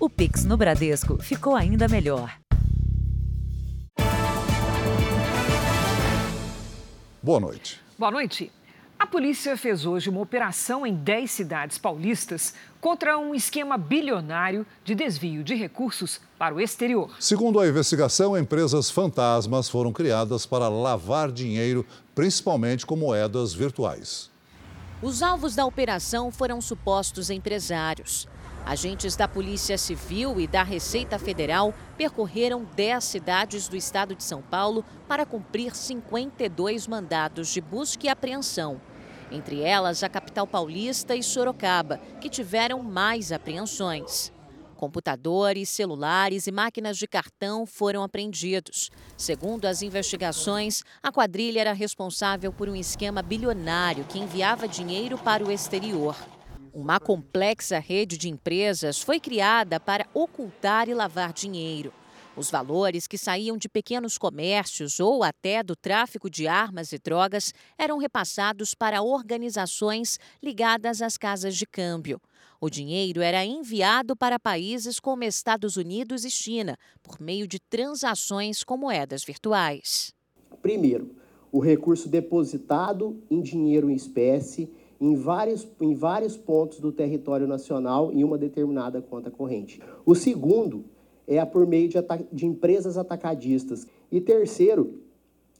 O Pix no Bradesco ficou ainda melhor. Boa noite. Boa noite. A polícia fez hoje uma operação em 10 cidades paulistas contra um esquema bilionário de desvio de recursos para o exterior. Segundo a investigação, empresas fantasmas foram criadas para lavar dinheiro, principalmente com moedas virtuais. Os alvos da operação foram supostos empresários. Agentes da Polícia Civil e da Receita Federal percorreram 10 cidades do estado de São Paulo para cumprir 52 mandados de busca e apreensão. Entre elas, a capital paulista e Sorocaba, que tiveram mais apreensões. Computadores, celulares e máquinas de cartão foram apreendidos. Segundo as investigações, a quadrilha era responsável por um esquema bilionário que enviava dinheiro para o exterior. Uma complexa rede de empresas foi criada para ocultar e lavar dinheiro. Os valores que saíam de pequenos comércios ou até do tráfico de armas e drogas eram repassados para organizações ligadas às casas de câmbio. O dinheiro era enviado para países como Estados Unidos e China, por meio de transações com moedas virtuais. Primeiro, o recurso depositado em dinheiro em espécie em vários, em vários pontos do território nacional em uma determinada conta corrente. O segundo é por meio de, de empresas atacadistas. E terceiro,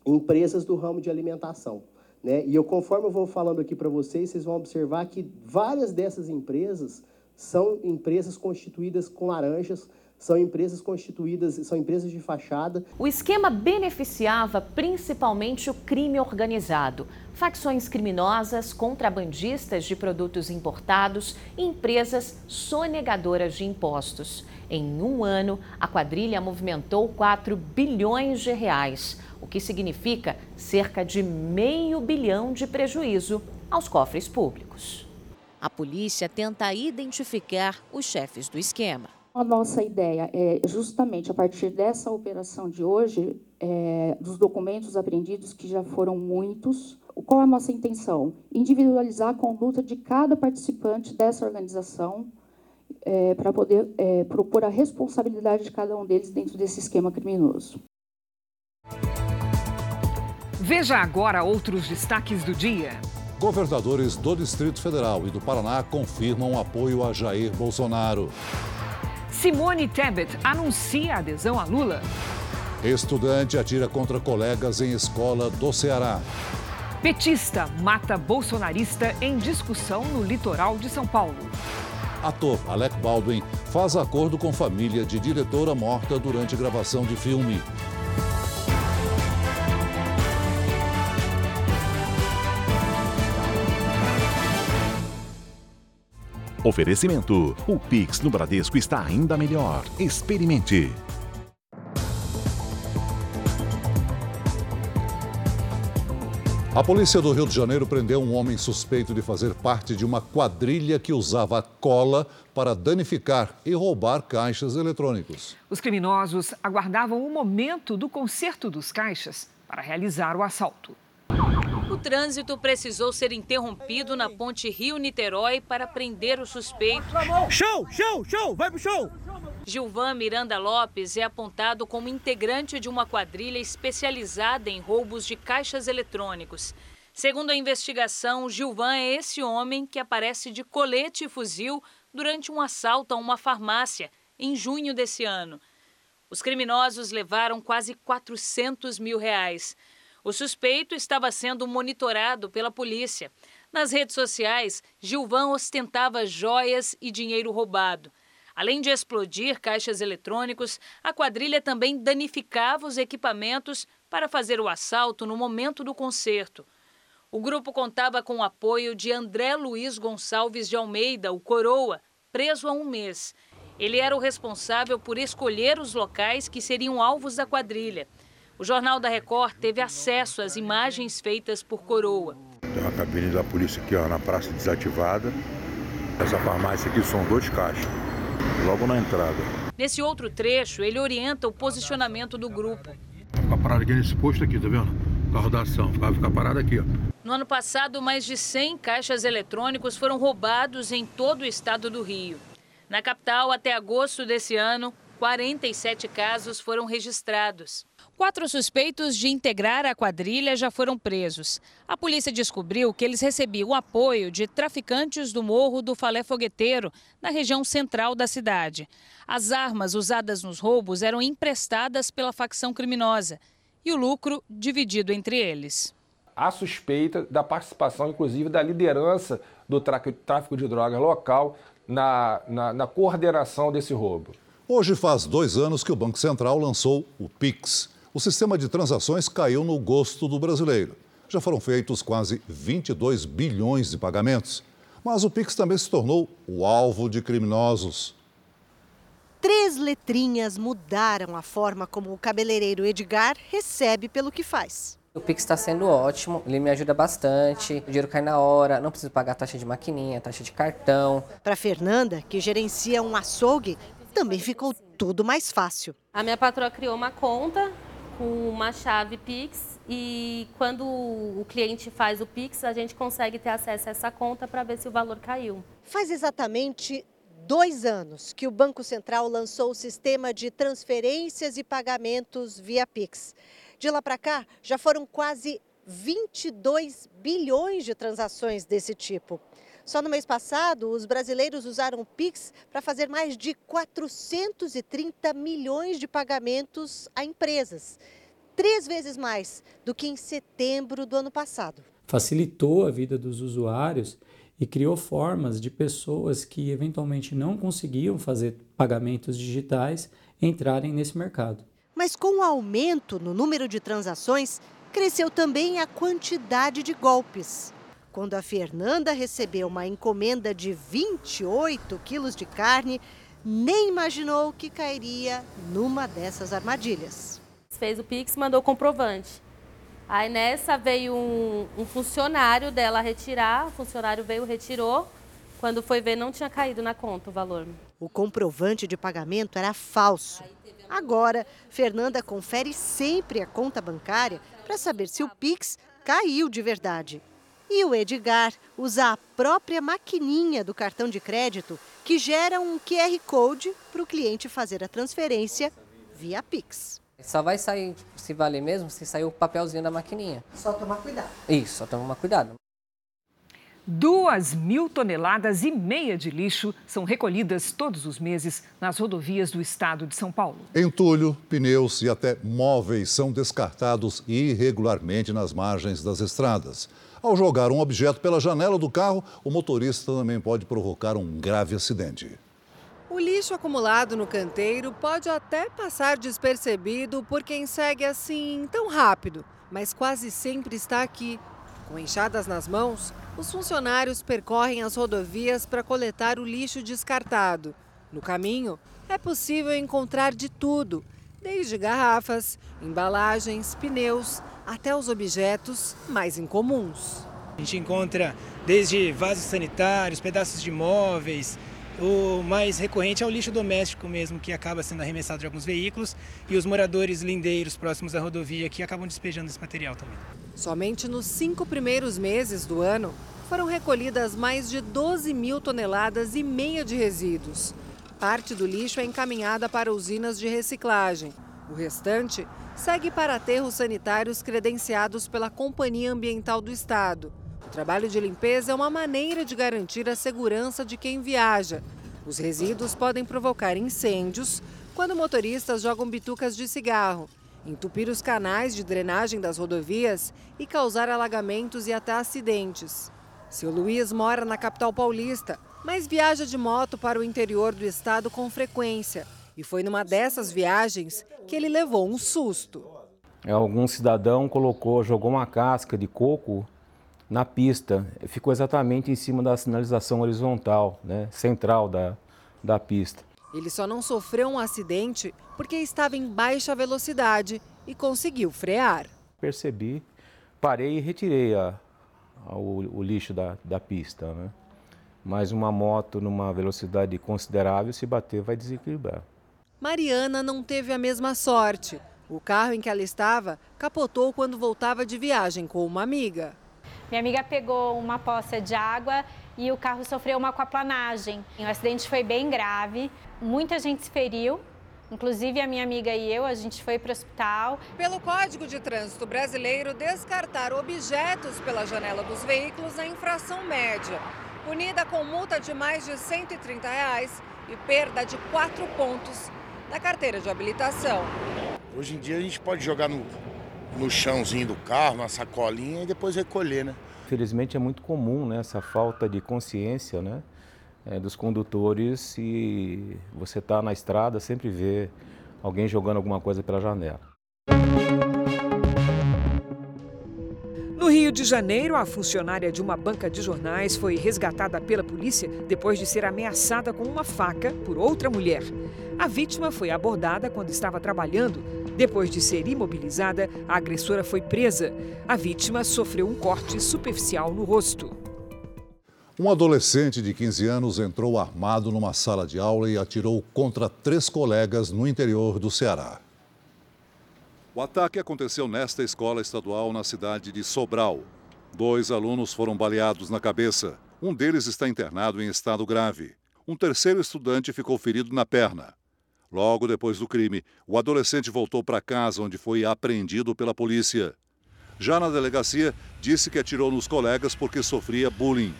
empresas do ramo de alimentação. Né? E eu, conforme eu vou falando aqui para vocês, vocês vão observar que várias dessas empresas são empresas constituídas com laranjas, são empresas constituídas, são empresas de fachada. O esquema beneficiava principalmente o crime organizado, facções criminosas, contrabandistas de produtos importados e empresas sonegadoras de impostos. Em um ano, a quadrilha movimentou 4 bilhões de reais, o que significa cerca de meio bilhão de prejuízo aos cofres públicos. A polícia tenta identificar os chefes do esquema. A nossa ideia é justamente a partir dessa operação de hoje, é, dos documentos apreendidos, que já foram muitos, qual a nossa intenção? Individualizar a conduta de cada participante dessa organização é, para poder é, propor a responsabilidade de cada um deles dentro desse esquema criminoso. Veja agora outros destaques do dia. Governadores do Distrito Federal e do Paraná confirmam apoio a Jair Bolsonaro. Simone Tebet anuncia adesão a Lula. Estudante atira contra colegas em escola do Ceará. Petista mata bolsonarista em discussão no litoral de São Paulo. Ator Alec Baldwin faz acordo com família de diretora morta durante gravação de filme. Oferecimento: o Pix no Bradesco está ainda melhor. Experimente. A polícia do Rio de Janeiro prendeu um homem suspeito de fazer parte de uma quadrilha que usava cola para danificar e roubar caixas eletrônicos. Os criminosos aguardavam o momento do conserto dos caixas para realizar o assalto. O trânsito precisou ser interrompido na ponte Rio-Niterói para prender o suspeito. Show, show, show, vai pro show! Gilvan Miranda Lopes é apontado como integrante de uma quadrilha especializada em roubos de caixas eletrônicos. Segundo a investigação, Gilvan é esse homem que aparece de colete e fuzil durante um assalto a uma farmácia em junho desse ano. Os criminosos levaram quase 400 mil reais. O suspeito estava sendo monitorado pela polícia. Nas redes sociais, Gilvan ostentava joias e dinheiro roubado. Além de explodir caixas eletrônicos, a quadrilha também danificava os equipamentos para fazer o assalto no momento do concerto. O grupo contava com o apoio de André Luiz Gonçalves de Almeida, o Coroa, preso há um mês. Ele era o responsável por escolher os locais que seriam alvos da quadrilha. O Jornal da Record teve acesso às imagens feitas por Coroa. Tem uma cabine da polícia aqui ó, na praça desativada. Essa farmácia aqui são dois caixas, logo na entrada. Nesse outro trecho, ele orienta o posicionamento do grupo. Ficar parado aqui nesse posto aqui, tá vendo? Carro da ação, vai ficar parado aqui, ó. No ano passado, mais de 100 caixas eletrônicos foram roubados em todo o estado do Rio. Na capital, até agosto desse ano, 47 casos foram registrados. Quatro suspeitos de integrar a quadrilha já foram presos. A polícia descobriu que eles recebiam apoio de traficantes do Morro do Falé Fogueteiro, na região central da cidade. As armas usadas nos roubos eram emprestadas pela facção criminosa e o lucro dividido entre eles. Há suspeita da participação, inclusive, da liderança do tráfico de drogas local na, na, na coordenação desse roubo. Hoje faz dois anos que o Banco Central lançou o PIX. O sistema de transações caiu no gosto do brasileiro. Já foram feitos quase 22 bilhões de pagamentos. Mas o Pix também se tornou o alvo de criminosos. Três letrinhas mudaram a forma como o cabeleireiro Edgar recebe pelo que faz. O Pix está sendo ótimo, ele me ajuda bastante, o dinheiro cai na hora, não preciso pagar taxa de maquininha, taxa de cartão. Para Fernanda, que gerencia um açougue, também ficou tudo mais fácil. A minha patroa criou uma conta com uma chave Pix e quando o cliente faz o Pix, a gente consegue ter acesso a essa conta para ver se o valor caiu. Faz exatamente dois anos que o Banco Central lançou o sistema de transferências e pagamentos via Pix. De lá para cá, já foram quase 22 bilhões de transações desse tipo. Só no mês passado, os brasileiros usaram o Pix para fazer mais de 430 milhões de pagamentos a empresas. Três vezes mais do que em setembro do ano passado. Facilitou a vida dos usuários e criou formas de pessoas que eventualmente não conseguiam fazer pagamentos digitais entrarem nesse mercado. Mas com o aumento no número de transações, cresceu também a quantidade de golpes. Quando a Fernanda recebeu uma encomenda de 28 quilos de carne, nem imaginou que cairia numa dessas armadilhas. Fez o Pix, mandou o comprovante. Aí nessa veio um, um funcionário dela retirar, o funcionário veio, retirou. Quando foi ver, não tinha caído na conta o valor. O comprovante de pagamento era falso. Agora, Fernanda confere sempre a conta bancária para saber se o Pix caiu de verdade. E o Edgar usa a própria maquininha do cartão de crédito que gera um QR Code para o cliente fazer a transferência via Pix. Só vai sair, se valer mesmo, se sair o papelzinho da maquininha. Só tomar cuidado. Isso, só tomar cuidado. Duas mil toneladas e meia de lixo são recolhidas todos os meses nas rodovias do estado de São Paulo. Entulho, pneus e até móveis são descartados irregularmente nas margens das estradas. Ao jogar um objeto pela janela do carro, o motorista também pode provocar um grave acidente. O lixo acumulado no canteiro pode até passar despercebido por quem segue assim tão rápido, mas quase sempre está aqui. Com enxadas nas mãos, os funcionários percorrem as rodovias para coletar o lixo descartado. No caminho, é possível encontrar de tudo, desde garrafas, embalagens, pneus, até os objetos mais incomuns. A gente encontra desde vasos sanitários, pedaços de móveis. O mais recorrente é o lixo doméstico mesmo, que acaba sendo arremessado de alguns veículos, e os moradores lindeiros próximos à rodovia que acabam despejando esse material também. Somente nos cinco primeiros meses do ano, foram recolhidas mais de 12 mil toneladas e meia de resíduos. Parte do lixo é encaminhada para usinas de reciclagem. O restante segue para aterros sanitários credenciados pela Companhia Ambiental do Estado. O trabalho de limpeza é uma maneira de garantir a segurança de quem viaja. Os resíduos podem provocar incêndios quando motoristas jogam bitucas de cigarro, entupir os canais de drenagem das rodovias e causar alagamentos e até acidentes. Seu Luiz mora na capital paulista, mas viaja de moto para o interior do estado com frequência. E foi numa dessas viagens que ele levou um susto. É, algum cidadão colocou, jogou uma casca de coco na pista. Ficou exatamente em cima da sinalização horizontal, né, central da, da pista. Ele só não sofreu um acidente porque estava em baixa velocidade e conseguiu frear. Percebi, parei e retirei a, a, o, o, lixo da, da pista. Né? Mas uma moto numa velocidade considerável, se bater, vai desequilibrar. Mariana não teve a mesma sorte. O carro em que ela estava capotou quando voltava de viagem com uma amiga. Minha amiga pegou uma poça de água e o carro sofreu uma aquaplanagem. O acidente foi bem grave, muita gente se feriu, Inclusive, a minha amiga e eu, a gente foi para o hospital. Pelo Código de Trânsito Brasileiro, descartar objetos pela janela dos veículos é infração média, punida com multa de mais de 130 reais e perda de quatro pontos na carteira de habilitação. Hoje em dia, a gente pode jogar no, no chãozinho do carro, na sacolinha e depois recolher, né? Felizmente, é muito comum né, essa falta de consciência, né? é, dos condutores e você está na estrada, sempre vê alguém jogando alguma coisa pela janela. No Rio de Janeiro, a funcionária de uma banca de jornais foi resgatada pela polícia depois de ser ameaçada com uma faca por outra mulher. A vítima foi abordada quando estava trabalhando. Depois de ser imobilizada, a agressora foi presa. A vítima sofreu um corte superficial no rosto. Um adolescente de 15 anos entrou armado numa sala de aula e atirou contra três colegas no interior do Ceará. O ataque aconteceu nesta escola estadual na cidade de Sobral. Dois alunos foram baleados na cabeça. Um deles está internado em estado grave. Um terceiro estudante ficou ferido na perna. Logo depois do crime, o adolescente voltou para casa, onde foi apreendido pela polícia. Já na delegacia, disse que atirou nos colegas porque sofria bullying.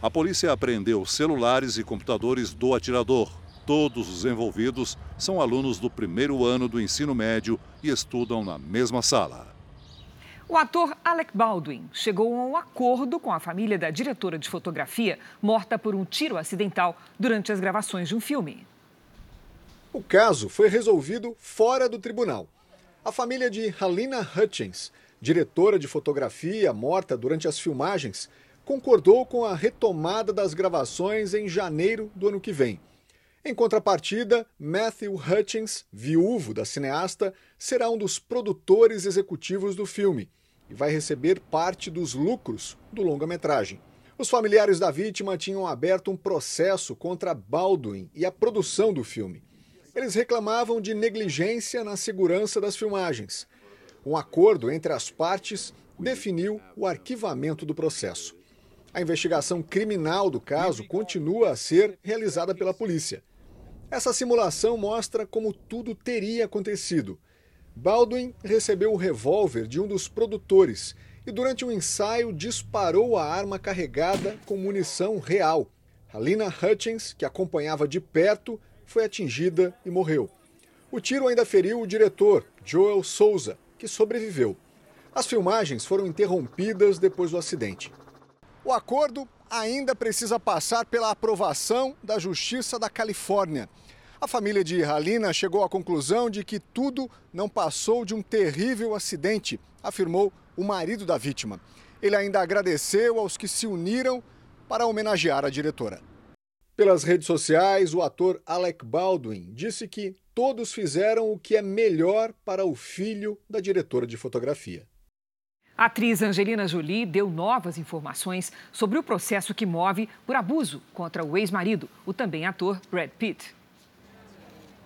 A polícia apreendeu celulares e computadores do atirador. Todos os envolvidos são alunos do primeiro ano do ensino médio e estudam na mesma sala. O ator Alec Baldwin chegou a um acordo com a família da diretora de fotografia morta por um tiro acidental durante as gravações de um filme. O caso foi resolvido fora do tribunal. A família de Halina Hutchins, diretora de fotografia morta durante as filmagens, concordou com a retomada das gravações em janeiro do ano que vem. Em contrapartida, Matthew Hutchins, viúvo da cineasta, será um dos produtores executivos do filme e vai receber parte dos lucros do longa-metragem. Os familiares da vítima tinham aberto um processo contra Baldwin e a produção do filme. Eles reclamavam de negligência na segurança das filmagens. Um acordo entre as partes definiu o arquivamento do processo. A investigação criminal do caso continua a ser realizada pela polícia. Essa simulação mostra como tudo teria acontecido. Baldwin recebeu o revólver de um dos produtores e, durante um ensaio, disparou a arma carregada com munição real. Alina Hutchins, que acompanhava de perto, foi atingida e morreu. O tiro ainda feriu o diretor, Joel Souza, que sobreviveu. As filmagens foram interrompidas depois do acidente. O acordo ainda precisa passar pela aprovação da Justiça da Califórnia. A família de Halina chegou à conclusão de que tudo não passou de um terrível acidente, afirmou o marido da vítima. Ele ainda agradeceu aos que se uniram para homenagear a diretora. Pelas redes sociais, o ator Alec Baldwin disse que todos fizeram o que é melhor para o filho da diretora de fotografia. A atriz Angelina Jolie deu novas informações sobre o processo que move por abuso contra o ex-marido, o também ator Brad Pitt.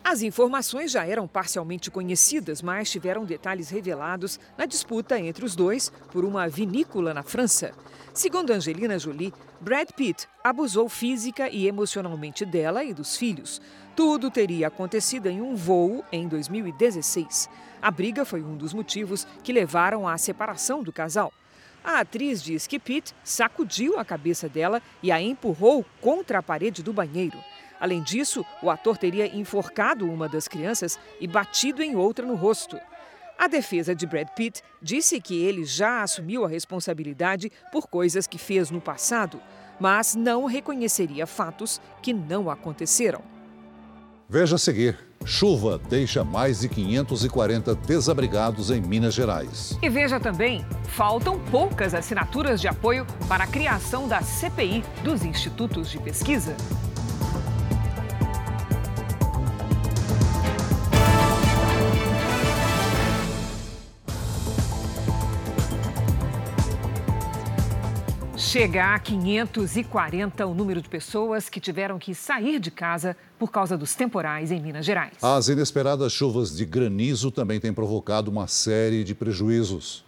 As informações já eram parcialmente conhecidas, mas tiveram detalhes revelados na disputa entre os dois por uma vinícola na França. Segundo Angelina Jolie, Brad Pitt abusou física e emocionalmente dela e dos filhos. Tudo teria acontecido em um voo em 2016. A briga foi um dos motivos que levaram à separação do casal. A atriz diz que Pitt sacudiu a cabeça dela e a empurrou contra a parede do banheiro. Além disso, o ator teria enforcado uma das crianças e batido em outra no rosto. A defesa de Brad Pitt disse que ele já assumiu a responsabilidade por coisas que fez no passado, mas não reconheceria fatos que não aconteceram. Veja a seguir. Chuva deixa mais de 540 desabrigados em Minas Gerais. E veja também, faltam poucas assinaturas de apoio para a criação da CPI dos institutos de pesquisa. Chega a 540 o número de pessoas que tiveram que sair de casa por causa dos temporais em Minas Gerais. As inesperadas chuvas de granizo também têm provocado uma série de prejuízos.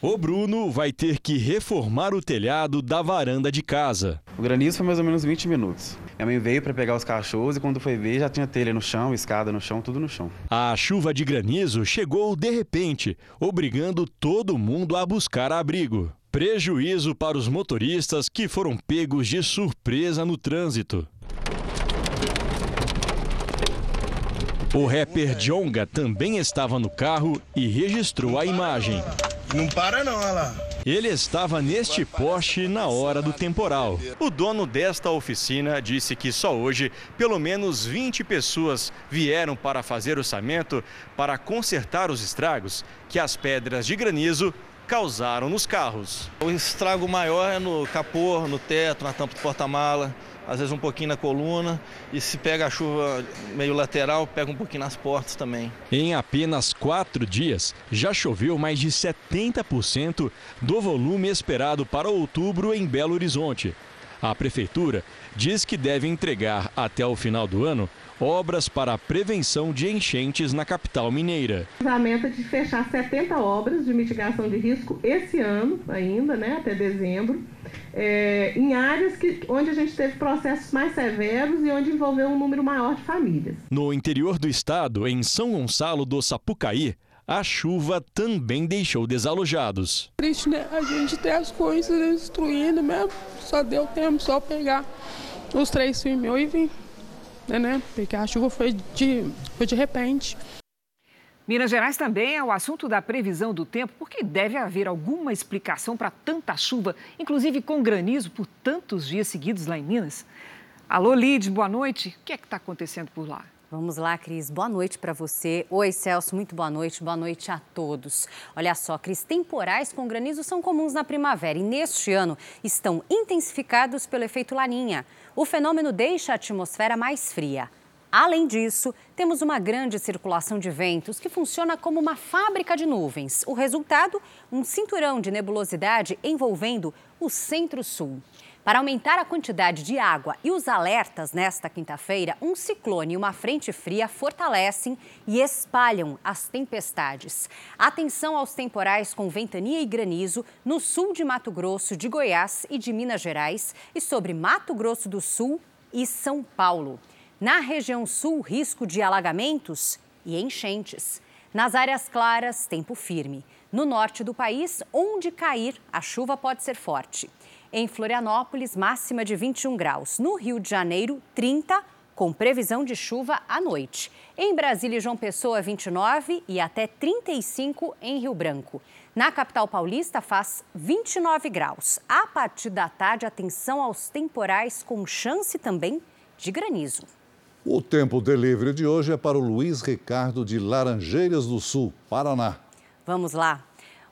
O Bruno vai ter que reformar o telhado da varanda de casa. O granizo foi mais ou menos 20 minutos. Minha mãe veio para pegar os cachorros e quando foi ver já tinha telha no chão, escada no chão, tudo no chão. A chuva de granizo chegou de repente, obrigando todo mundo a buscar abrigo. Prejuízo para os motoristas que foram pegos de surpresa no trânsito. O rapper Jonga também estava no carro e registrou a imagem. Não para não, olha lá. Ele estava neste poste na hora do temporal. O dono desta oficina disse que só hoje pelo menos 20 pessoas vieram para fazer orçamento para consertar os estragos que as pedras de granizo causaram nos carros. O estrago maior é no capô, no teto, na tampa do porta-mala, às vezes um pouquinho na coluna e se pega a chuva meio lateral, pega um pouquinho nas portas também. Em apenas quatro dias, já choveu mais de 70% do volume esperado para outubro em Belo Horizonte. A prefeitura diz que deve entregar até o final do ano obras para a prevenção de enchentes na capital mineira. A meta de fechar 70 obras de mitigação de risco esse ano ainda, né, até dezembro, é, em áreas que, onde a gente teve processos mais severos e onde envolveu um número maior de famílias. No interior do estado, em São Gonçalo do Sapucaí, a chuva também deixou desalojados. Triste, né? A gente tem as coisas destruindo mesmo. Só deu tempo só pegar os três filmes e vir né, né? Porque a chuva foi de, foi de repente. Minas Gerais também é o assunto da previsão do tempo, porque deve haver alguma explicação para tanta chuva, inclusive com granizo por tantos dias seguidos lá em Minas. Alô, Lid, boa noite. O que é que está acontecendo por lá? Vamos lá, Cris. Boa noite para você. Oi, Celso. Muito boa noite. Boa noite a todos. Olha só, Cris, temporais com granizo são comuns na primavera e neste ano estão intensificados pelo efeito Laninha. O fenômeno deixa a atmosfera mais fria. Além disso, temos uma grande circulação de ventos que funciona como uma fábrica de nuvens. O resultado, um cinturão de nebulosidade envolvendo o centro-sul. Para aumentar a quantidade de água e os alertas nesta quinta-feira, um ciclone e uma frente fria fortalecem e espalham as tempestades. Atenção aos temporais com ventania e granizo no sul de Mato Grosso, de Goiás e de Minas Gerais e sobre Mato Grosso do Sul e São Paulo. Na região sul, risco de alagamentos e enchentes. Nas áreas claras, tempo firme. No norte do país, onde cair, a chuva pode ser forte. Em Florianópolis, máxima de 21 graus. No Rio de Janeiro, 30, com previsão de chuva à noite. Em Brasília e João Pessoa, 29 e até 35 em Rio Branco. Na capital paulista, faz 29 graus. A partir da tarde, atenção aos temporais com chance também de granizo. O tempo delivery de hoje é para o Luiz Ricardo de Laranjeiras do Sul, Paraná. Vamos lá.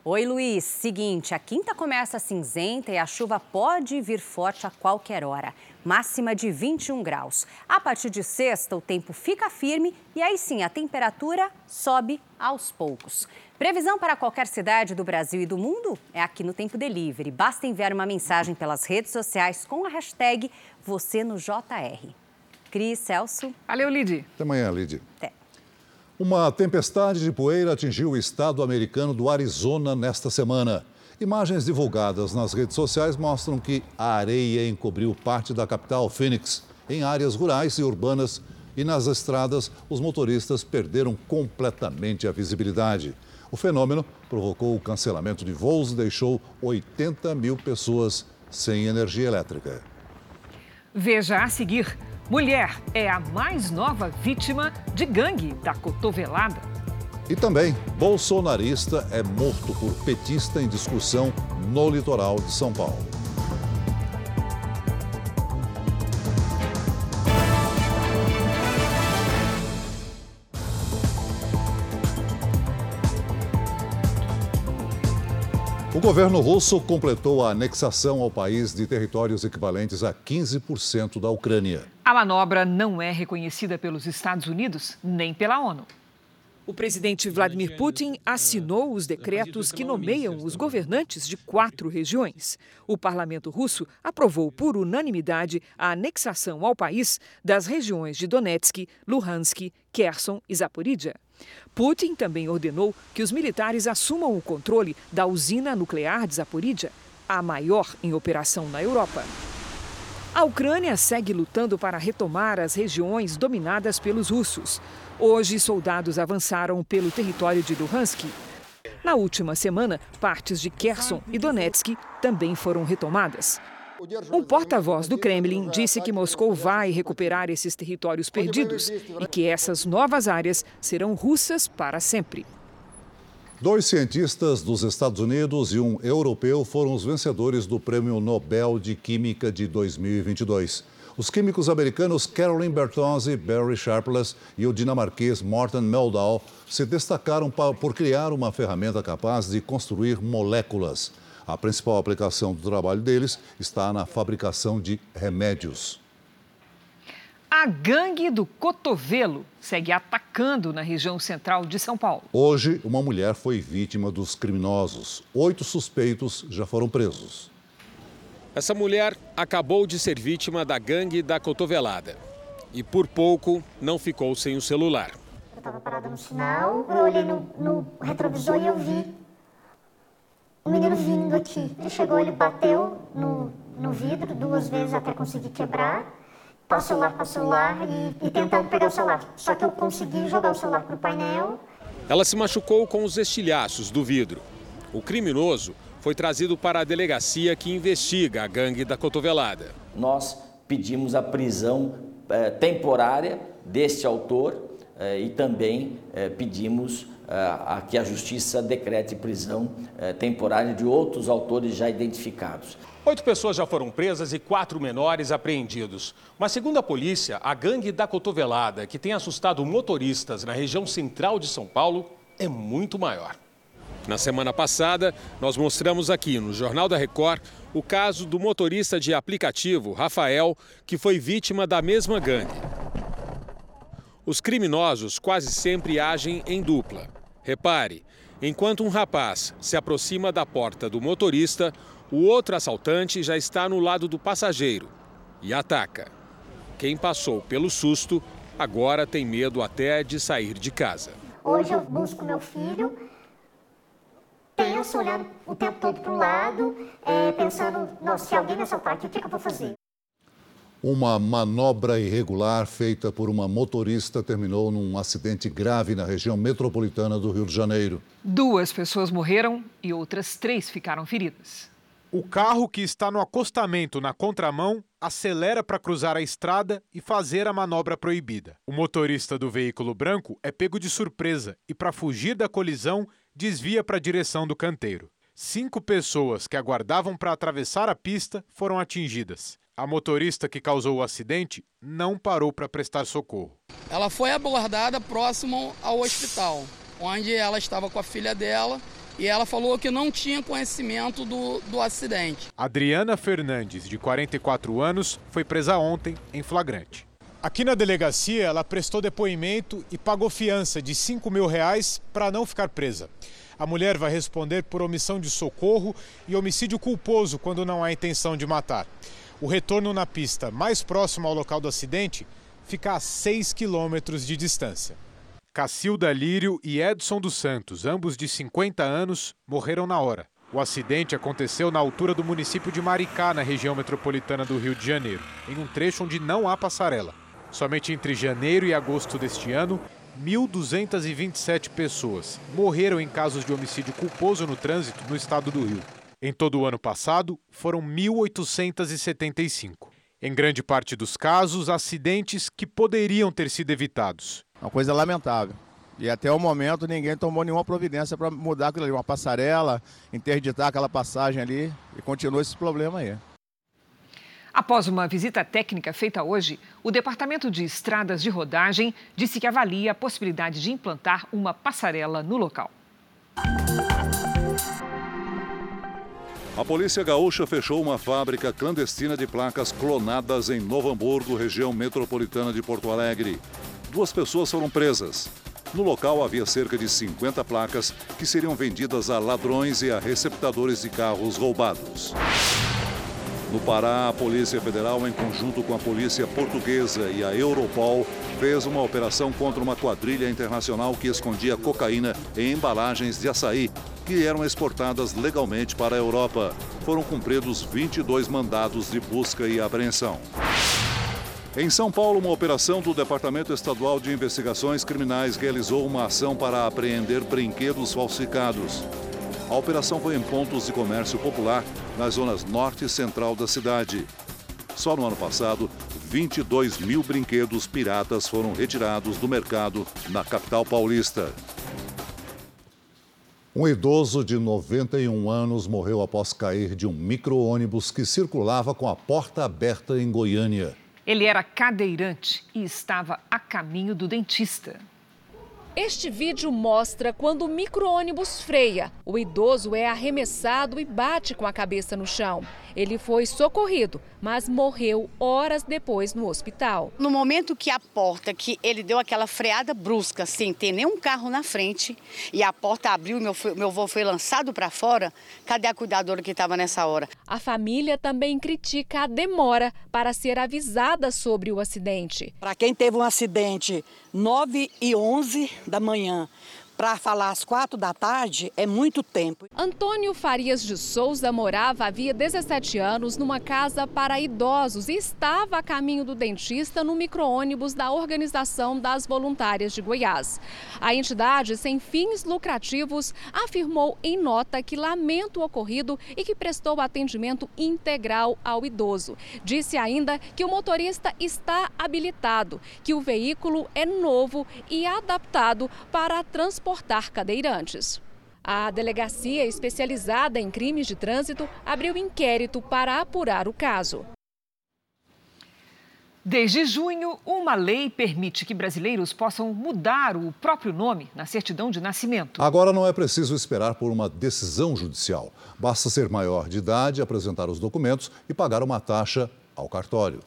Oi, Luiz. Seguinte, a quinta começa cinzenta e a chuva pode vir forte a qualquer hora. Máxima de 21 graus. A partir de sexta, o tempo fica firme e aí sim a temperatura sobe aos poucos. Previsão para qualquer cidade do Brasil e do mundo é aqui no Tempo Delivery. Basta enviar uma mensagem pelas redes sociais com a hashtag você no JR. Cris, Celso. Valeu, Lid. Até amanhã, Lid. Até. Uma tempestade de poeira atingiu o estado americano do Arizona nesta semana. Imagens divulgadas nas redes sociais mostram que a areia encobriu parte da capital, Phoenix, em áreas rurais e urbanas, e nas estradas os motoristas perderam completamente a visibilidade. O fenômeno provocou o cancelamento de voos e deixou 80 mil pessoas sem energia elétrica. Veja a seguir. Mulher é a mais nova vítima de gangue da cotovelada. E também, bolsonarista é morto por petista em discussão no litoral de São Paulo. Governo russo completou a anexação ao país de territórios equivalentes a 15% da Ucrânia. A manobra não é reconhecida pelos Estados Unidos nem pela ONU. O presidente Vladimir Putin assinou os decretos que nomeiam os governantes de quatro regiões. O parlamento russo aprovou por unanimidade a anexação ao país das regiões de Donetsk, Luhansk, Kherson e Zaporizhia. Putin também ordenou que os militares assumam o controle da usina nuclear de Zaporizhia, a maior em operação na Europa. A Ucrânia segue lutando para retomar as regiões dominadas pelos russos. Hoje, soldados avançaram pelo território de Luhansk. Na última semana, partes de Kherson e Donetsk também foram retomadas. Um porta-voz do Kremlin disse que Moscou vai recuperar esses territórios perdidos e que essas novas áreas serão russas para sempre. Dois cientistas dos Estados Unidos e um europeu foram os vencedores do Prêmio Nobel de Química de 2022. Os químicos americanos Carolyn Bertozzi, Barry Sharpless e o dinamarquês Morten Meldal se destacaram por criar uma ferramenta capaz de construir moléculas. A principal aplicação do trabalho deles está na fabricação de remédios. A gangue do cotovelo segue atacando na região central de São Paulo. Hoje, uma mulher foi vítima dos criminosos. Oito suspeitos já foram presos. Essa mulher acabou de ser vítima da gangue da cotovelada. E por pouco não ficou sem o celular. Eu estava parada no sinal, eu olhei no, no retrovisor e eu vi o menino vindo aqui. Ele chegou, ele bateu no, no vidro duas vezes até conseguir quebrar para celular para celular e, e tentando pegar o celular. Só que eu consegui jogar o celular para o painel. Ela se machucou com os estilhaços do vidro. O criminoso foi trazido para a delegacia que investiga a gangue da cotovelada. Nós pedimos a prisão eh, temporária deste autor eh, e também eh, pedimos a que a justiça decrete prisão temporária de outros autores já identificados. Oito pessoas já foram presas e quatro menores apreendidos. Mas, segundo a polícia, a gangue da cotovelada, que tem assustado motoristas na região central de São Paulo, é muito maior. Na semana passada, nós mostramos aqui no Jornal da Record o caso do motorista de aplicativo, Rafael, que foi vítima da mesma gangue. Os criminosos quase sempre agem em dupla. Repare, enquanto um rapaz se aproxima da porta do motorista, o outro assaltante já está no lado do passageiro e ataca. Quem passou pelo susto agora tem medo até de sair de casa. Hoje eu busco meu filho, penso olhando o tempo todo para o lado, é, pensando, se alguém me assaltar o que, que eu vou fazer? Uma manobra irregular feita por uma motorista terminou num acidente grave na região metropolitana do Rio de Janeiro. Duas pessoas morreram e outras três ficaram feridas. O carro que está no acostamento na contramão acelera para cruzar a estrada e fazer a manobra proibida. O motorista do veículo branco é pego de surpresa e, para fugir da colisão, desvia para a direção do canteiro. Cinco pessoas que aguardavam para atravessar a pista foram atingidas. A motorista que causou o acidente não parou para prestar socorro. Ela foi abordada próximo ao hospital, onde ela estava com a filha dela e ela falou que não tinha conhecimento do, do acidente. Adriana Fernandes, de 44 anos, foi presa ontem em flagrante. Aqui na delegacia, ela prestou depoimento e pagou fiança de 5 mil reais para não ficar presa. A mulher vai responder por omissão de socorro e homicídio culposo quando não há intenção de matar. O retorno na pista mais próximo ao local do acidente fica a 6 quilômetros de distância. Cacilda Lírio e Edson dos Santos, ambos de 50 anos, morreram na hora. O acidente aconteceu na altura do município de Maricá, na região metropolitana do Rio de Janeiro, em um trecho onde não há passarela. Somente entre janeiro e agosto deste ano, 1.227 pessoas morreram em casos de homicídio culposo no trânsito no estado do Rio. Em todo o ano passado, foram 1.875. Em grande parte dos casos, acidentes que poderiam ter sido evitados. Uma coisa lamentável. E até o momento ninguém tomou nenhuma providência para mudar aquilo ali, uma passarela, interditar aquela passagem ali e continua esse problema aí. Após uma visita técnica feita hoje, o Departamento de Estradas de Rodagem disse que avalia a possibilidade de implantar uma passarela no local. A polícia gaúcha fechou uma fábrica clandestina de placas clonadas em Novo Hamburgo, região metropolitana de Porto Alegre duas pessoas foram presas. No local havia cerca de 50 placas que seriam vendidas a ladrões e a receptadores de carros roubados. No Pará, a Polícia Federal, em conjunto com a Polícia Portuguesa e a Europol, fez uma operação contra uma quadrilha internacional que escondia cocaína em embalagens de açaí, que eram exportadas legalmente para a Europa. Foram cumpridos 22 mandados de busca e apreensão. Em São Paulo, uma operação do Departamento Estadual de Investigações Criminais realizou uma ação para apreender brinquedos falsificados. A operação foi em pontos de comércio popular nas zonas norte e central da cidade. Só no ano passado, 22 mil brinquedos piratas foram retirados do mercado na capital paulista. Um idoso de 91 anos morreu após cair de um micro-ônibus que circulava com a porta aberta em Goiânia. Ele era cadeirante e estava a caminho do dentista. Este vídeo mostra quando o micro-ônibus freia. O idoso é arremessado e bate com a cabeça no chão. Ele foi socorrido, mas morreu horas depois no hospital. No momento que a porta, que ele deu aquela freada brusca, sem ter nenhum carro na frente, e a porta abriu e meu, meu voo foi lançado para fora, cadê a cuidadora que estava nessa hora? A família também critica a demora para ser avisada sobre o acidente. Para quem teve um acidente 9 e 11 da manhã, para falar às quatro da tarde é muito tempo. Antônio Farias de Souza morava havia 17 anos numa casa para idosos e estava a caminho do dentista no micro-ônibus da Organização das Voluntárias de Goiás. A entidade, sem fins lucrativos, afirmou em nota que lamenta o ocorrido e que prestou atendimento integral ao idoso. Disse ainda que o motorista está habilitado, que o veículo é novo e adaptado para transportar transportar cadeirantes. A delegacia especializada em crimes de trânsito abriu inquérito para apurar o caso. Desde junho, uma lei permite que brasileiros possam mudar o próprio nome na certidão de nascimento. Agora não é preciso esperar por uma decisão judicial. Basta ser maior de idade, apresentar os documentos e pagar uma taxa ao cartório.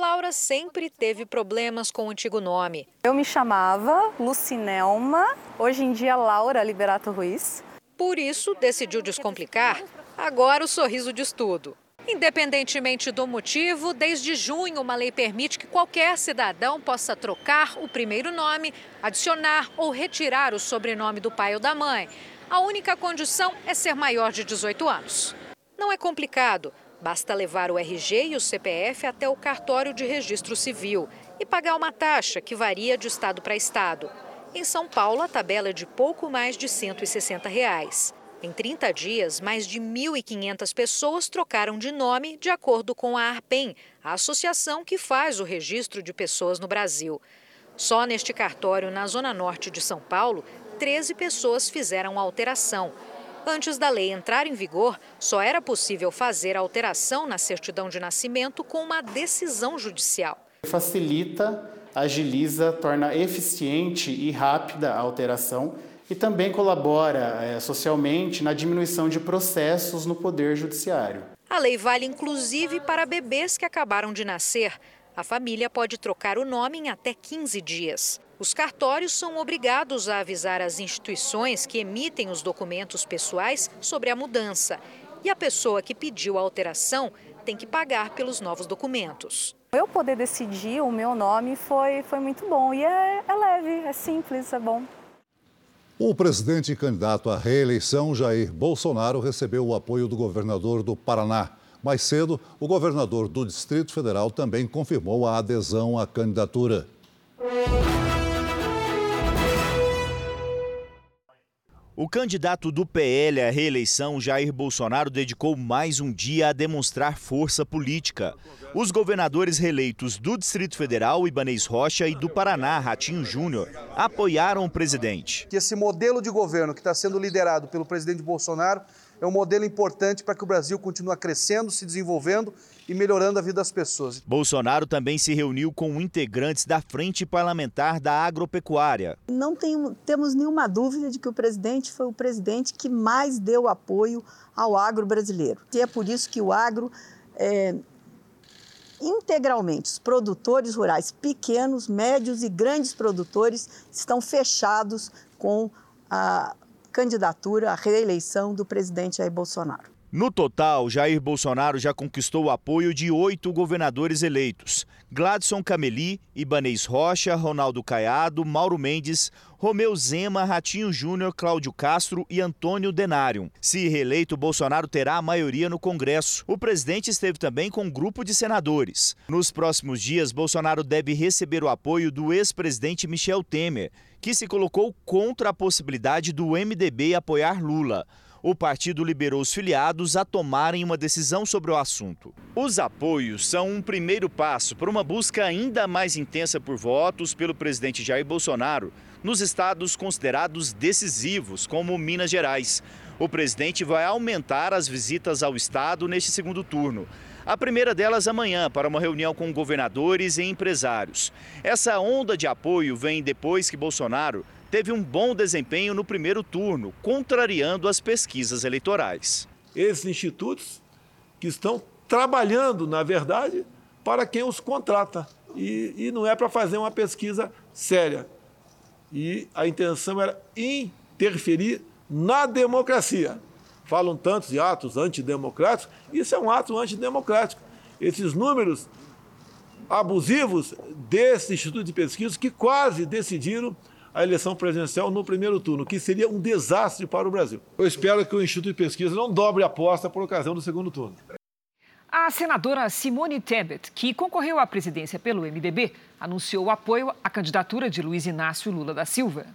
Laura sempre teve problemas com o antigo nome. Eu me chamava Lucinelma, hoje em dia Laura Liberato Ruiz. Por isso, decidiu descomplicar. Agora o sorriso diz tudo. Independentemente do motivo, desde junho uma lei permite que qualquer cidadão possa trocar o primeiro nome, adicionar ou retirar o sobrenome do pai ou da mãe. A única condição é ser maior de 18 anos. Não é complicado. Basta levar o RG e o CPF até o cartório de registro civil e pagar uma taxa que varia de estado para estado. Em São Paulo, a tabela é de pouco mais de 160 reais. Em 30 dias, mais de 1.500 pessoas trocaram de nome, de acordo com a ARPEM, a associação que faz o registro de pessoas no Brasil. Só neste cartório, na zona norte de São Paulo, 13 pessoas fizeram alteração. Antes da lei entrar em vigor, só era possível fazer a alteração na certidão de nascimento com uma decisão judicial. Facilita, agiliza, torna eficiente e rápida a alteração e também colabora é, socialmente na diminuição de processos no Poder Judiciário. A lei vale inclusive para bebês que acabaram de nascer. A família pode trocar o nome em até 15 dias. Os cartórios são obrigados a avisar as instituições que emitem os documentos pessoais sobre a mudança. E a pessoa que pediu a alteração tem que pagar pelos novos documentos. Eu poder decidir o meu nome foi, foi muito bom. E é, é leve, é simples, é bom. O presidente e candidato à reeleição, Jair Bolsonaro, recebeu o apoio do governador do Paraná. Mais cedo, o governador do Distrito Federal também confirmou a adesão à candidatura. O candidato do PL à reeleição, Jair Bolsonaro, dedicou mais um dia a demonstrar força política. Os governadores reeleitos do Distrito Federal, Ibanez Rocha, e do Paraná, Ratinho Júnior, apoiaram o presidente. Que esse modelo de governo que está sendo liderado pelo presidente Bolsonaro é um modelo importante para que o Brasil continue crescendo, se desenvolvendo e melhorando a vida das pessoas. Bolsonaro também se reuniu com integrantes da Frente Parlamentar da Agropecuária. Não tem, temos nenhuma dúvida de que o presidente foi o presidente que mais deu apoio ao agro brasileiro. E é por isso que o agro é, integralmente. Os produtores rurais pequenos, médios e grandes produtores estão fechados com a candidatura à reeleição do presidente Jair Bolsonaro. No total, Jair Bolsonaro já conquistou o apoio de oito governadores eleitos: Gladson Cameli, Ibanês Rocha, Ronaldo Caiado, Mauro Mendes, Romeu Zema, Ratinho Júnior, Cláudio Castro e Antônio Denário. Se reeleito, Bolsonaro terá a maioria no Congresso. O presidente esteve também com um grupo de senadores. Nos próximos dias, Bolsonaro deve receber o apoio do ex-presidente Michel Temer, que se colocou contra a possibilidade do MDB apoiar Lula o partido liberou os filiados a tomarem uma decisão sobre o assunto. Os apoios são um primeiro passo para uma busca ainda mais intensa por votos pelo presidente Jair Bolsonaro nos estados considerados decisivos, como Minas Gerais. O presidente vai aumentar as visitas ao estado neste segundo turno. A primeira delas amanhã, para uma reunião com governadores e empresários. Essa onda de apoio vem depois que Bolsonaro teve um bom desempenho no primeiro turno, contrariando as pesquisas eleitorais. Esses institutos que estão trabalhando, na verdade, para quem os contrata. E, e não é para fazer uma pesquisa séria. E a intenção era interferir na democracia. Falam tantos de atos antidemocráticos, isso é um ato antidemocrático. Esses números abusivos desse Instituto de Pesquisa que quase decidiram a eleição presidencial no primeiro turno, que seria um desastre para o Brasil. Eu espero que o Instituto de Pesquisa não dobre a aposta por ocasião do segundo turno. A senadora Simone Tebet, que concorreu à presidência pelo MDB, anunciou o apoio à candidatura de Luiz Inácio Lula da Silva.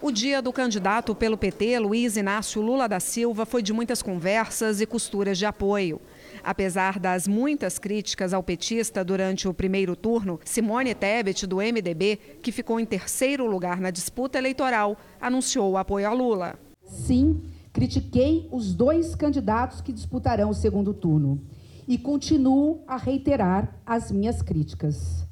O dia do candidato pelo PT, Luiz Inácio Lula da Silva, foi de muitas conversas e costuras de apoio. Apesar das muitas críticas ao petista durante o primeiro turno, Simone Tebet, do MDB, que ficou em terceiro lugar na disputa eleitoral, anunciou o apoio a Lula. Sim, critiquei os dois candidatos que disputarão o segundo turno e continuo a reiterar as minhas críticas.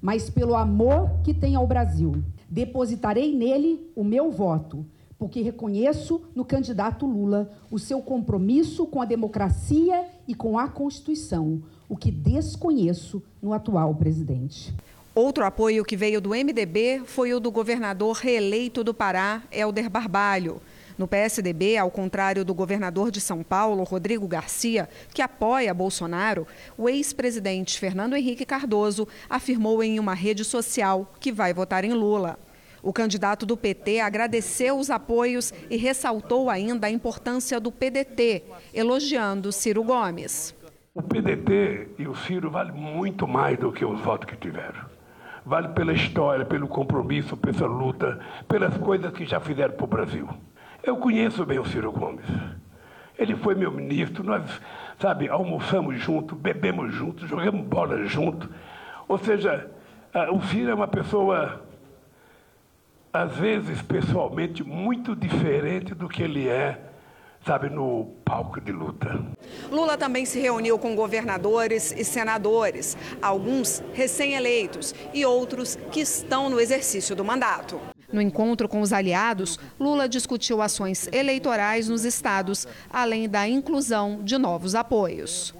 Mas pelo amor que tem ao Brasil, depositarei nele o meu voto porque reconheço no candidato Lula o seu compromisso com a democracia e com a Constituição, o que desconheço no atual presidente. Outro apoio que veio do MDB foi o do governador reeleito do Pará, Helder Barbalho. No PSDB, ao contrário do governador de São Paulo, Rodrigo Garcia, que apoia Bolsonaro, o ex-presidente Fernando Henrique Cardoso afirmou em uma rede social que vai votar em Lula. O candidato do PT agradeceu os apoios e ressaltou ainda a importância do PDT, elogiando Ciro Gomes. O PDT e o Ciro valem muito mais do que os votos que tiveram. Vale pela história, pelo compromisso, pela luta, pelas coisas que já fizeram para o Brasil. Eu conheço bem o Ciro Gomes. Ele foi meu ministro, nós, sabe, almoçamos juntos, bebemos juntos, jogamos bola juntos. Ou seja, o Ciro é uma pessoa às vezes, pessoalmente, muito diferente do que ele é sabe, no palco de luta. Lula também se reuniu com governadores e senadores, alguns recém-eleitos e outros que estão no exercício do mandato. No encontro com os aliados, Lula discutiu ações eleitorais nos estados, além da inclusão de novos apoios.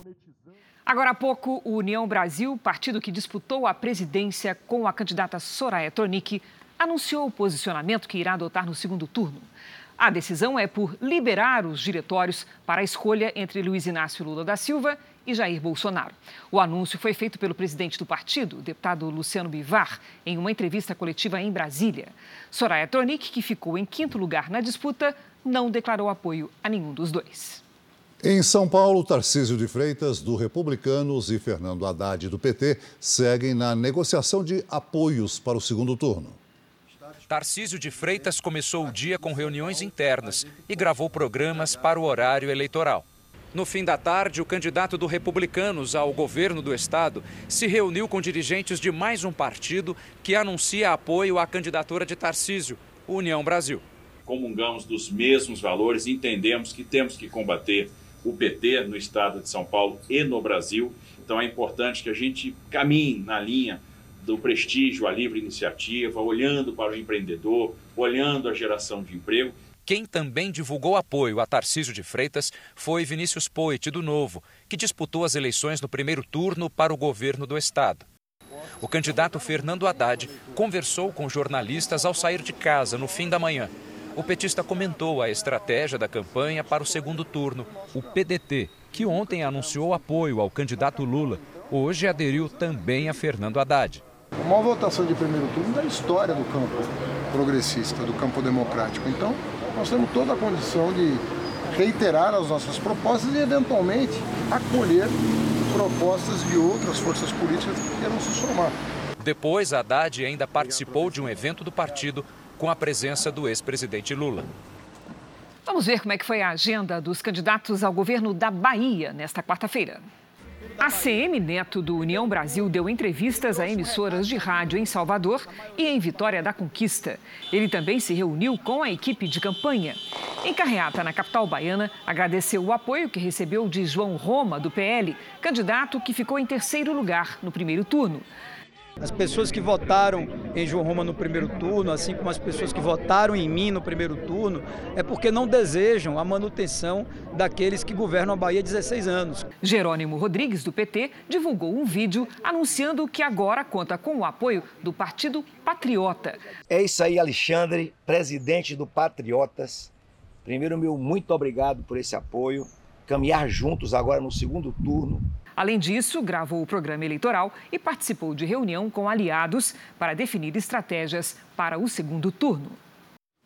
Agora há pouco, o União Brasil, partido que disputou a presidência com a candidata Soraya Tronic, anunciou o posicionamento que irá adotar no segundo turno. A decisão é por liberar os diretórios para a escolha entre Luiz Inácio Lula da Silva e Jair Bolsonaro. O anúncio foi feito pelo presidente do partido, deputado Luciano Bivar, em uma entrevista coletiva em Brasília. Soraya Tronic, que ficou em quinto lugar na disputa, não declarou apoio a nenhum dos dois. Em São Paulo, Tarcísio de Freitas, do Republicanos, e Fernando Haddad, do PT, seguem na negociação de apoios para o segundo turno. Tarcísio de Freitas começou o dia com reuniões internas e gravou programas para o horário eleitoral. No fim da tarde, o candidato do Republicanos ao governo do estado se reuniu com dirigentes de mais um partido que anuncia apoio à candidatura de Tarcísio, União Brasil. Comungamos dos mesmos valores, entendemos que temos que combater o PT no estado de São Paulo e no Brasil. Então é importante que a gente caminhe na linha do prestígio à livre iniciativa, olhando para o empreendedor, olhando a geração de emprego. Quem também divulgou apoio a Tarcísio de Freitas foi Vinícius Poit, do Novo, que disputou as eleições no primeiro turno para o governo do Estado. O candidato Fernando Haddad conversou com jornalistas ao sair de casa no fim da manhã. O petista comentou a estratégia da campanha para o segundo turno. O PDT, que ontem anunciou apoio ao candidato Lula, hoje aderiu também a Fernando Haddad. A maior votação de primeiro turno da história do campo progressista, do campo democrático. Então, nós temos toda a condição de reiterar as nossas propostas e, eventualmente, acolher propostas de outras forças políticas que queiram se somar. Depois, Haddad ainda participou de um evento do partido com a presença do ex-presidente Lula. Vamos ver como é que foi a agenda dos candidatos ao governo da Bahia nesta quarta-feira. A CM Neto do União Brasil deu entrevistas a emissoras de rádio em Salvador e em Vitória da Conquista. Ele também se reuniu com a equipe de campanha. Em Carreata, na capital baiana, agradeceu o apoio que recebeu de João Roma, do PL, candidato que ficou em terceiro lugar no primeiro turno. As pessoas que votaram em João Roma no primeiro turno, assim como as pessoas que votaram em mim no primeiro turno, é porque não desejam a manutenção daqueles que governam a Bahia há 16 anos. Jerônimo Rodrigues, do PT, divulgou um vídeo anunciando que agora conta com o apoio do Partido Patriota. É isso aí, Alexandre, presidente do Patriotas. Primeiro, meu muito obrigado por esse apoio. Caminhar juntos agora no segundo turno Além disso, gravou o programa eleitoral e participou de reunião com aliados para definir estratégias para o segundo turno.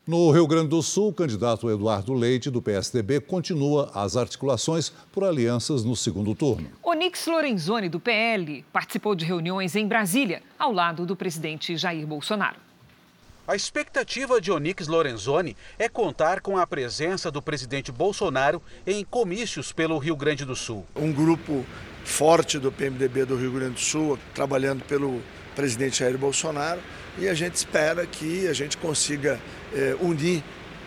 No Rio Grande do Sul, o candidato Eduardo Leite, do PSDB, continua as articulações por alianças no segundo turno. Onix Lorenzoni, do PL, participou de reuniões em Brasília, ao lado do presidente Jair Bolsonaro. A expectativa de Onix Lorenzoni é contar com a presença do presidente Bolsonaro em comícios pelo Rio Grande do Sul. Um grupo forte do PMDB do Rio Grande do Sul, trabalhando pelo presidente Jair Bolsonaro, e a gente espera que a gente consiga eh, unir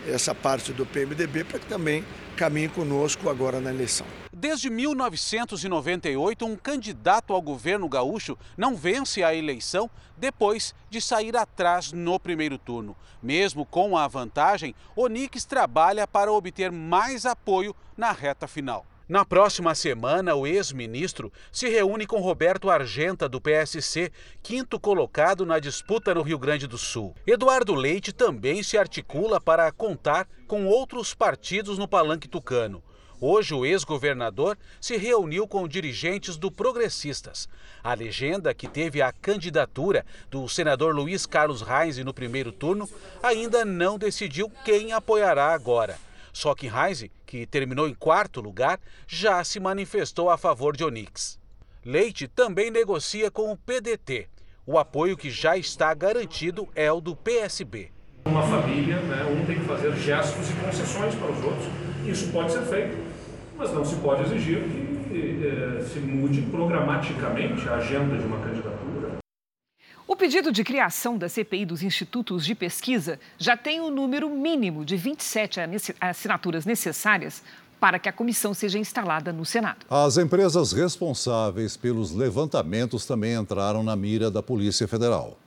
essa parte do PMDB para que também caminhe conosco agora na eleição. Desde 1998, um candidato ao governo gaúcho não vence a eleição depois de sair atrás no primeiro turno. Mesmo com a vantagem, Onix trabalha para obter mais apoio na reta final. Na próxima semana, o ex-ministro se reúne com Roberto Argenta, do PSC, quinto colocado na disputa no Rio Grande do Sul. Eduardo Leite também se articula para contar com outros partidos no palanque tucano. Hoje, o ex-governador se reuniu com dirigentes do Progressistas. A legenda, que teve a candidatura do senador Luiz Carlos Reis no primeiro turno, ainda não decidiu quem apoiará agora. Só que Reise, que terminou em quarto lugar, já se manifestou a favor de Onix. Leite também negocia com o PDT. O apoio que já está garantido é o do PSB. Uma família, né, um tem que fazer gestos e concessões para os outros. Isso pode ser feito, mas não se pode exigir que eh, se mude programaticamente a agenda de uma candidatura. O pedido de criação da CPI dos institutos de pesquisa já tem o um número mínimo de 27 assinaturas necessárias para que a comissão seja instalada no Senado. As empresas responsáveis pelos levantamentos também entraram na mira da Polícia Federal.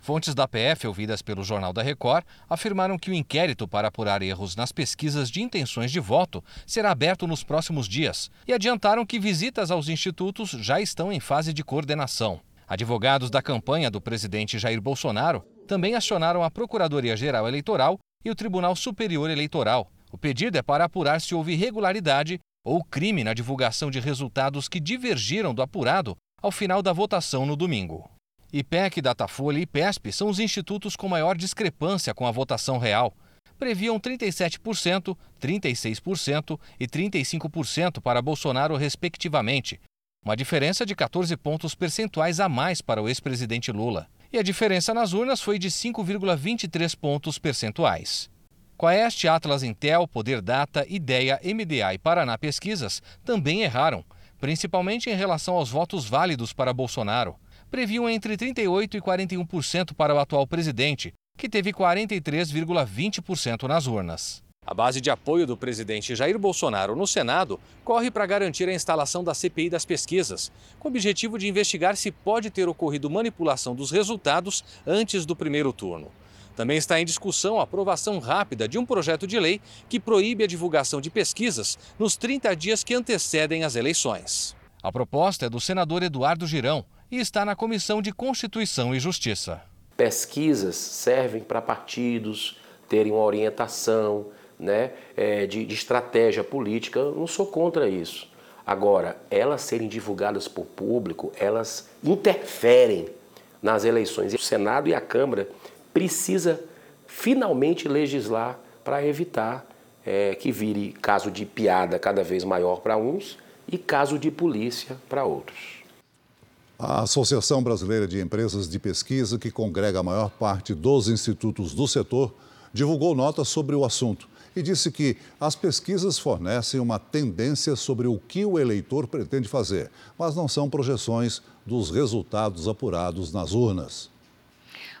Fontes da PF, ouvidas pelo Jornal da Record, afirmaram que o inquérito para apurar erros nas pesquisas de intenções de voto será aberto nos próximos dias e adiantaram que visitas aos institutos já estão em fase de coordenação. Advogados da campanha do presidente Jair Bolsonaro também acionaram a Procuradoria-Geral Eleitoral e o Tribunal Superior Eleitoral. O pedido é para apurar se houve irregularidade ou crime na divulgação de resultados que divergiram do apurado ao final da votação no domingo. IPEC, Datafolha e IPESP são os institutos com maior discrepância com a votação real. Previam 37%, 36% e 35% para Bolsonaro, respectivamente, uma diferença de 14 pontos percentuais a mais para o ex-presidente Lula. E a diferença nas urnas foi de 5,23 pontos percentuais. Quaest, Atlas Intel, Poder Data, Ideia, MDA e Paraná Pesquisas também erraram, principalmente em relação aos votos válidos para Bolsonaro. Previam entre 38% e 41% para o atual presidente, que teve 43,20% nas urnas. A base de apoio do presidente Jair Bolsonaro no Senado corre para garantir a instalação da CPI das pesquisas, com o objetivo de investigar se pode ter ocorrido manipulação dos resultados antes do primeiro turno. Também está em discussão a aprovação rápida de um projeto de lei que proíbe a divulgação de pesquisas nos 30 dias que antecedem as eleições. A proposta é do senador Eduardo Girão e está na Comissão de Constituição e Justiça. Pesquisas servem para partidos, terem uma orientação né, é, de, de estratégia política. Eu não sou contra isso. Agora, elas serem divulgadas por público, elas interferem nas eleições. O Senado e a Câmara precisa finalmente legislar para evitar é, que vire caso de piada cada vez maior para uns e caso de polícia para outros. A Associação Brasileira de Empresas de Pesquisa, que congrega a maior parte dos institutos do setor, divulgou nota sobre o assunto e disse que as pesquisas fornecem uma tendência sobre o que o eleitor pretende fazer, mas não são projeções dos resultados apurados nas urnas.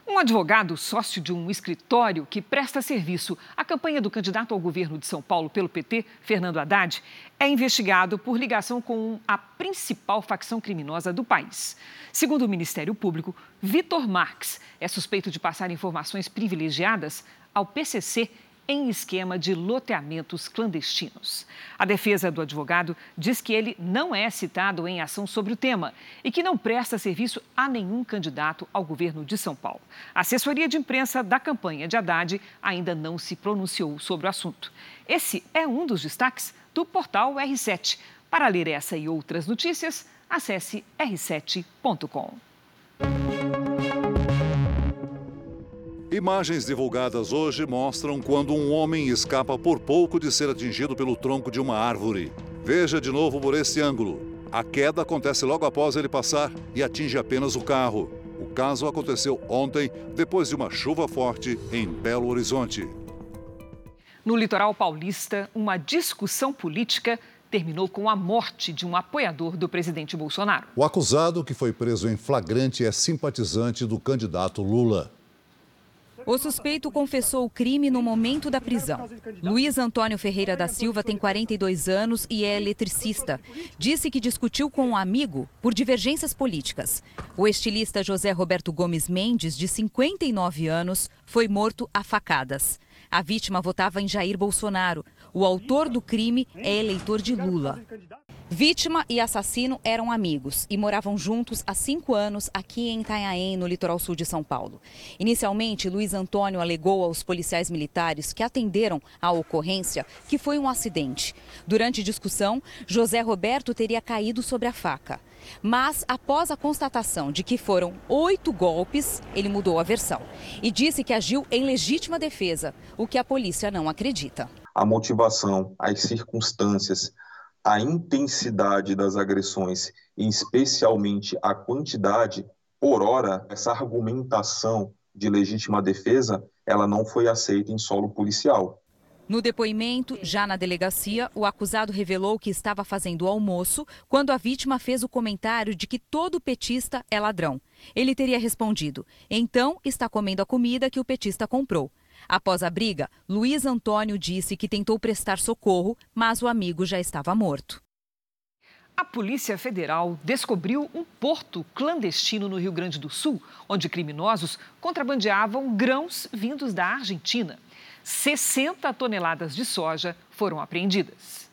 Um advogado sócio de um escritório que presta serviço à campanha do candidato ao governo de São Paulo pelo PT, Fernando Haddad, é investigado por ligação com a principal facção criminosa do país. Segundo o Ministério Público, Vitor Marques é suspeito de passar informações privilegiadas ao PCC em esquema de loteamentos clandestinos. A defesa do advogado diz que ele não é citado em ação sobre o tema e que não presta serviço a nenhum candidato ao governo de São Paulo. A assessoria de imprensa da campanha de Haddad ainda não se pronunciou sobre o assunto. Esse é um dos destaques do portal R7. Para ler essa e outras notícias, acesse r7.com. Imagens divulgadas hoje mostram quando um homem escapa por pouco de ser atingido pelo tronco de uma árvore. Veja de novo por esse ângulo. A queda acontece logo após ele passar e atinge apenas o carro. O caso aconteceu ontem, depois de uma chuva forte em Belo Horizonte. No litoral paulista, uma discussão política terminou com a morte de um apoiador do presidente Bolsonaro. O acusado, que foi preso em flagrante, é simpatizante do candidato Lula. O suspeito confessou o crime no momento da prisão. Luiz Antônio Ferreira da Silva tem 42 anos e é eletricista. Disse que discutiu com um amigo por divergências políticas. O estilista José Roberto Gomes Mendes, de 59 anos, foi morto a facadas. A vítima votava em Jair Bolsonaro. O autor do crime é eleitor de Lula. Vítima e assassino eram amigos e moravam juntos há cinco anos aqui em Itanhaém, no litoral sul de São Paulo. Inicialmente, Luiz Antônio alegou aos policiais militares que atenderam à ocorrência que foi um acidente. Durante discussão, José Roberto teria caído sobre a faca. Mas, após a constatação de que foram oito golpes, ele mudou a versão e disse que agiu em legítima defesa, o que a polícia não acredita. A motivação, as circunstâncias, a intensidade das agressões, e especialmente a quantidade, por hora, essa argumentação de legítima defesa, ela não foi aceita em solo policial. No depoimento, já na delegacia, o acusado revelou que estava fazendo almoço quando a vítima fez o comentário de que todo petista é ladrão. Ele teria respondido: então está comendo a comida que o petista comprou. Após a briga, Luiz Antônio disse que tentou prestar socorro, mas o amigo já estava morto. A Polícia Federal descobriu um porto clandestino no Rio Grande do Sul, onde criminosos contrabandeavam grãos vindos da Argentina. 60 toneladas de soja foram apreendidas.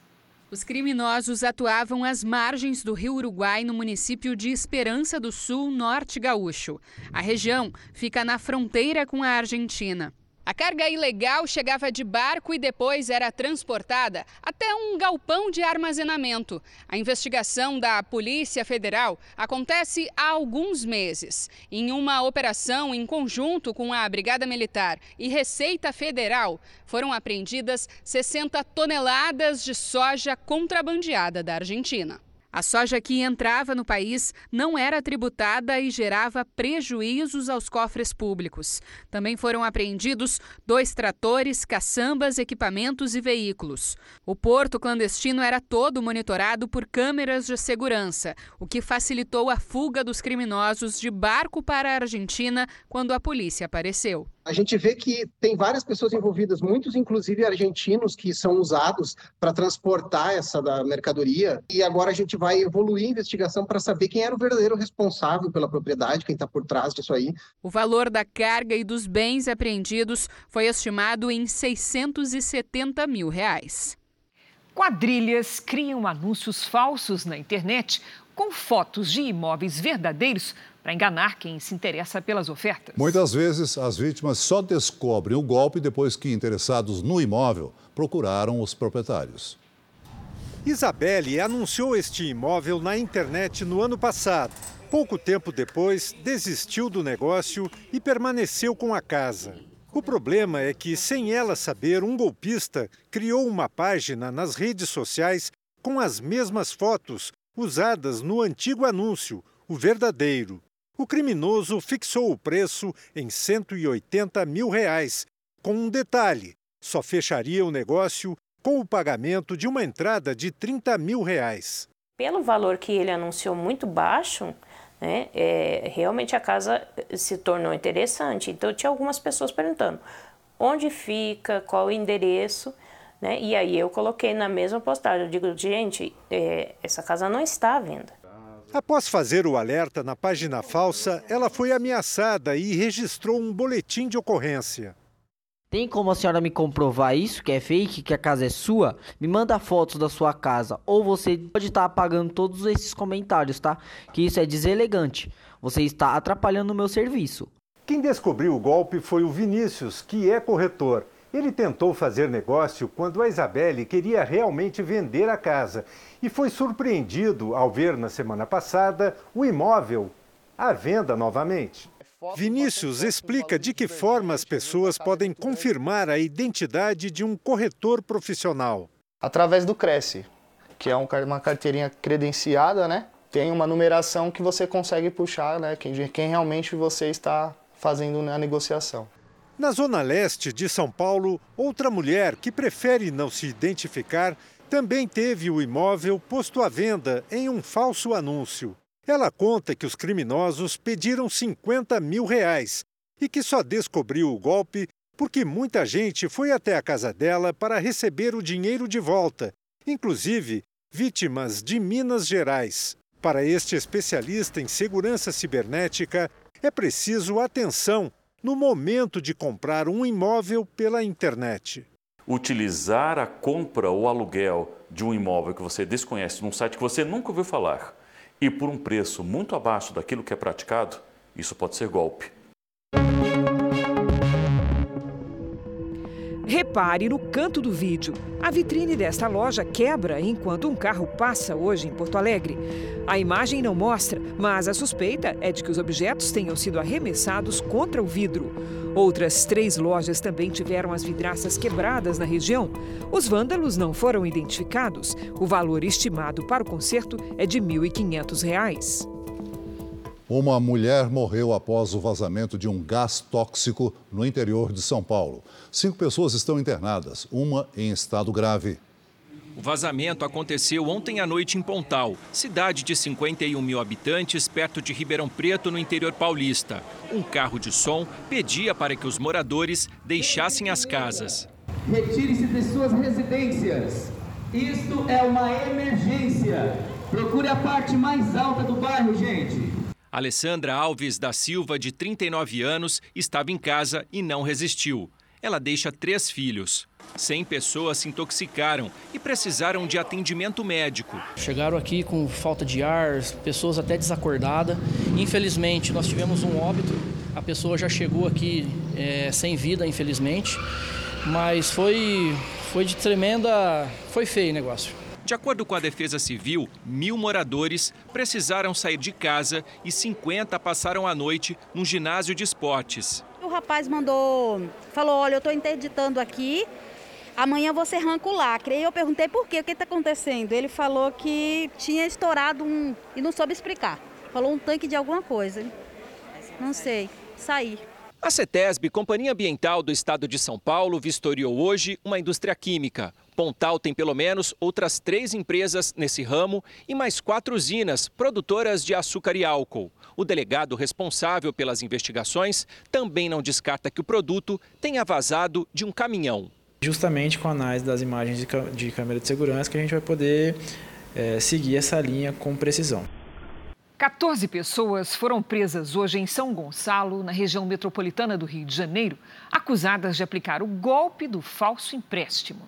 Os criminosos atuavam às margens do rio Uruguai, no município de Esperança do Sul, norte gaúcho. A região fica na fronteira com a Argentina. A carga ilegal chegava de barco e depois era transportada até um galpão de armazenamento. A investigação da Polícia Federal acontece há alguns meses. Em uma operação em conjunto com a Brigada Militar e Receita Federal, foram apreendidas 60 toneladas de soja contrabandeada da Argentina. A soja que entrava no país não era tributada e gerava prejuízos aos cofres públicos. Também foram apreendidos dois tratores, caçambas, equipamentos e veículos. O porto clandestino era todo monitorado por câmeras de segurança, o que facilitou a fuga dos criminosos de barco para a Argentina quando a polícia apareceu a gente vê que tem várias pessoas envolvidas, muitos inclusive argentinos que são usados para transportar essa da mercadoria. E agora a gente vai evoluir a investigação para saber quem era o verdadeiro responsável pela propriedade, quem está por trás disso aí. O valor da carga e dos bens apreendidos foi estimado em 670 mil reais. Quadrilhas criam anúncios falsos na internet com fotos de imóveis verdadeiros para enganar quem se interessa pelas ofertas. Muitas vezes, as vítimas só descobrem o golpe depois que interessados no imóvel procuraram os proprietários. Isabelle anunciou este imóvel na internet no ano passado. Pouco tempo depois, desistiu do negócio e permaneceu com a casa. O problema é que, sem ela saber, um golpista criou uma página nas redes sociais com as mesmas fotos usadas no antigo anúncio, o verdadeiro. O criminoso fixou o preço em 180 mil reais, com um detalhe: só fecharia o negócio com o pagamento de uma entrada de 30 mil reais. Pelo valor que ele anunciou muito baixo, né, é, realmente a casa se tornou interessante. Então tinha algumas pessoas perguntando onde fica, qual o endereço. Né? E aí eu coloquei na mesma postagem, eu digo, gente, é, essa casa não está à venda. Após fazer o alerta na página falsa, ela foi ameaçada e registrou um boletim de ocorrência. Tem como a senhora me comprovar isso, que é fake, que a casa é sua? Me manda fotos da sua casa, ou você pode estar apagando todos esses comentários, tá? Que isso é deselegante. Você está atrapalhando o meu serviço. Quem descobriu o golpe foi o Vinícius, que é corretor. Ele tentou fazer negócio quando a Isabelle queria realmente vender a casa e foi surpreendido ao ver na semana passada o imóvel à venda novamente. Vinícius explica de que forma as pessoas podem confirmar a identidade de um corretor profissional. Através do Cresce, que é uma carteirinha credenciada, né? Tem uma numeração que você consegue puxar, né? Quem, quem realmente você está fazendo a negociação. Na zona leste de São Paulo, outra mulher que prefere não se identificar também teve o imóvel posto à venda em um falso anúncio. Ela conta que os criminosos pediram 50 mil reais e que só descobriu o golpe porque muita gente foi até a casa dela para receber o dinheiro de volta, inclusive vítimas de Minas Gerais. Para este especialista em segurança cibernética, é preciso atenção no momento de comprar um imóvel pela internet. Utilizar a compra ou aluguel de um imóvel que você desconhece num site que você nunca ouviu falar e por um preço muito abaixo daquilo que é praticado, isso pode ser golpe. Repare no canto do vídeo. A vitrine desta loja quebra enquanto um carro passa hoje em Porto Alegre. A imagem não mostra, mas a suspeita é de que os objetos tenham sido arremessados contra o vidro. Outras três lojas também tiveram as vidraças quebradas na região. Os vândalos não foram identificados. O valor estimado para o conserto é de R$ 1.500. Uma mulher morreu após o vazamento de um gás tóxico no interior de São Paulo. Cinco pessoas estão internadas, uma em estado grave. O vazamento aconteceu ontem à noite em Pontal, cidade de 51 mil habitantes, perto de Ribeirão Preto, no interior paulista. Um carro de som pedia para que os moradores deixassem as casas. Retire-se de suas residências. Isto é uma emergência. Procure a parte mais alta do bairro, gente. Alessandra Alves da Silva, de 39 anos, estava em casa e não resistiu. Ela deixa três filhos. 100 pessoas se intoxicaram e precisaram de atendimento médico. Chegaram aqui com falta de ar, pessoas até desacordadas. Infelizmente, nós tivemos um óbito. A pessoa já chegou aqui é, sem vida, infelizmente. Mas foi, foi de tremenda. Foi feio o negócio. De acordo com a Defesa Civil, mil moradores precisaram sair de casa e 50 passaram a noite num ginásio de esportes. O rapaz mandou, falou: Olha, eu estou interditando aqui, amanhã você arranca o lacre. E eu perguntei por quê, o que está acontecendo? Ele falou que tinha estourado um. e não soube explicar. Falou um tanque de alguma coisa. Não sei, saí. A CETESB, Companhia Ambiental do Estado de São Paulo, vistoriou hoje uma indústria química. Pontal tem pelo menos outras três empresas nesse ramo e mais quatro usinas produtoras de açúcar e álcool. O delegado responsável pelas investigações também não descarta que o produto tenha vazado de um caminhão. Justamente com a análise das imagens de câmera de segurança que a gente vai poder é, seguir essa linha com precisão. 14 pessoas foram presas hoje em São Gonçalo, na região metropolitana do Rio de Janeiro, acusadas de aplicar o golpe do falso empréstimo.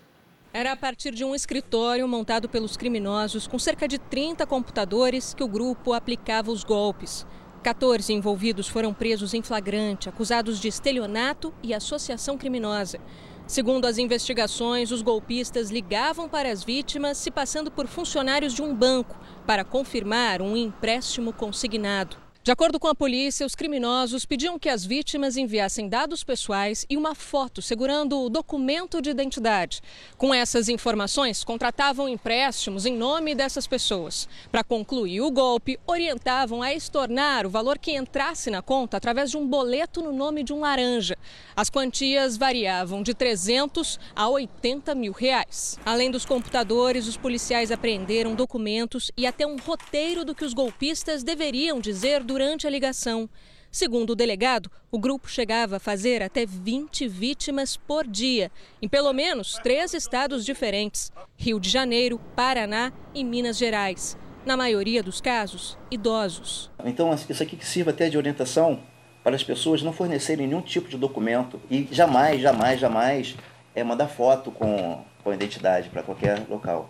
Era a partir de um escritório montado pelos criminosos com cerca de 30 computadores que o grupo aplicava os golpes. 14 envolvidos foram presos em flagrante, acusados de estelionato e associação criminosa. Segundo as investigações, os golpistas ligavam para as vítimas se passando por funcionários de um banco para confirmar um empréstimo consignado. De acordo com a polícia, os criminosos pediam que as vítimas enviassem dados pessoais e uma foto segurando o documento de identidade. Com essas informações, contratavam empréstimos em nome dessas pessoas. Para concluir o golpe, orientavam a estornar o valor que entrasse na conta através de um boleto no nome de um laranja. As quantias variavam de 300 a 80 mil reais. Além dos computadores, os policiais apreenderam documentos e até um roteiro do que os golpistas deveriam dizer durante a ligação. Segundo o delegado, o grupo chegava a fazer até 20 vítimas por dia, em pelo menos três estados diferentes: Rio de Janeiro, Paraná e Minas Gerais. Na maioria dos casos, idosos. Então, isso aqui que sirva até de orientação para as pessoas não fornecerem nenhum tipo de documento e jamais, jamais, jamais é mandar foto com, com identidade para qualquer local.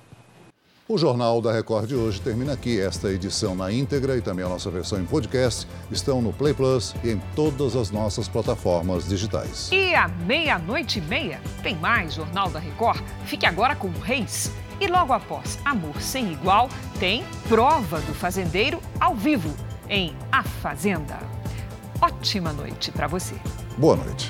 O Jornal da Record de hoje termina aqui. Esta edição na íntegra e também a nossa versão em podcast estão no Play Plus e em todas as nossas plataformas digitais. E à meia-noite e meia tem mais Jornal da Record. Fique agora com o Reis. E logo após Amor Sem Igual, tem Prova do Fazendeiro ao vivo em A Fazenda. Ótima noite para você. Boa noite.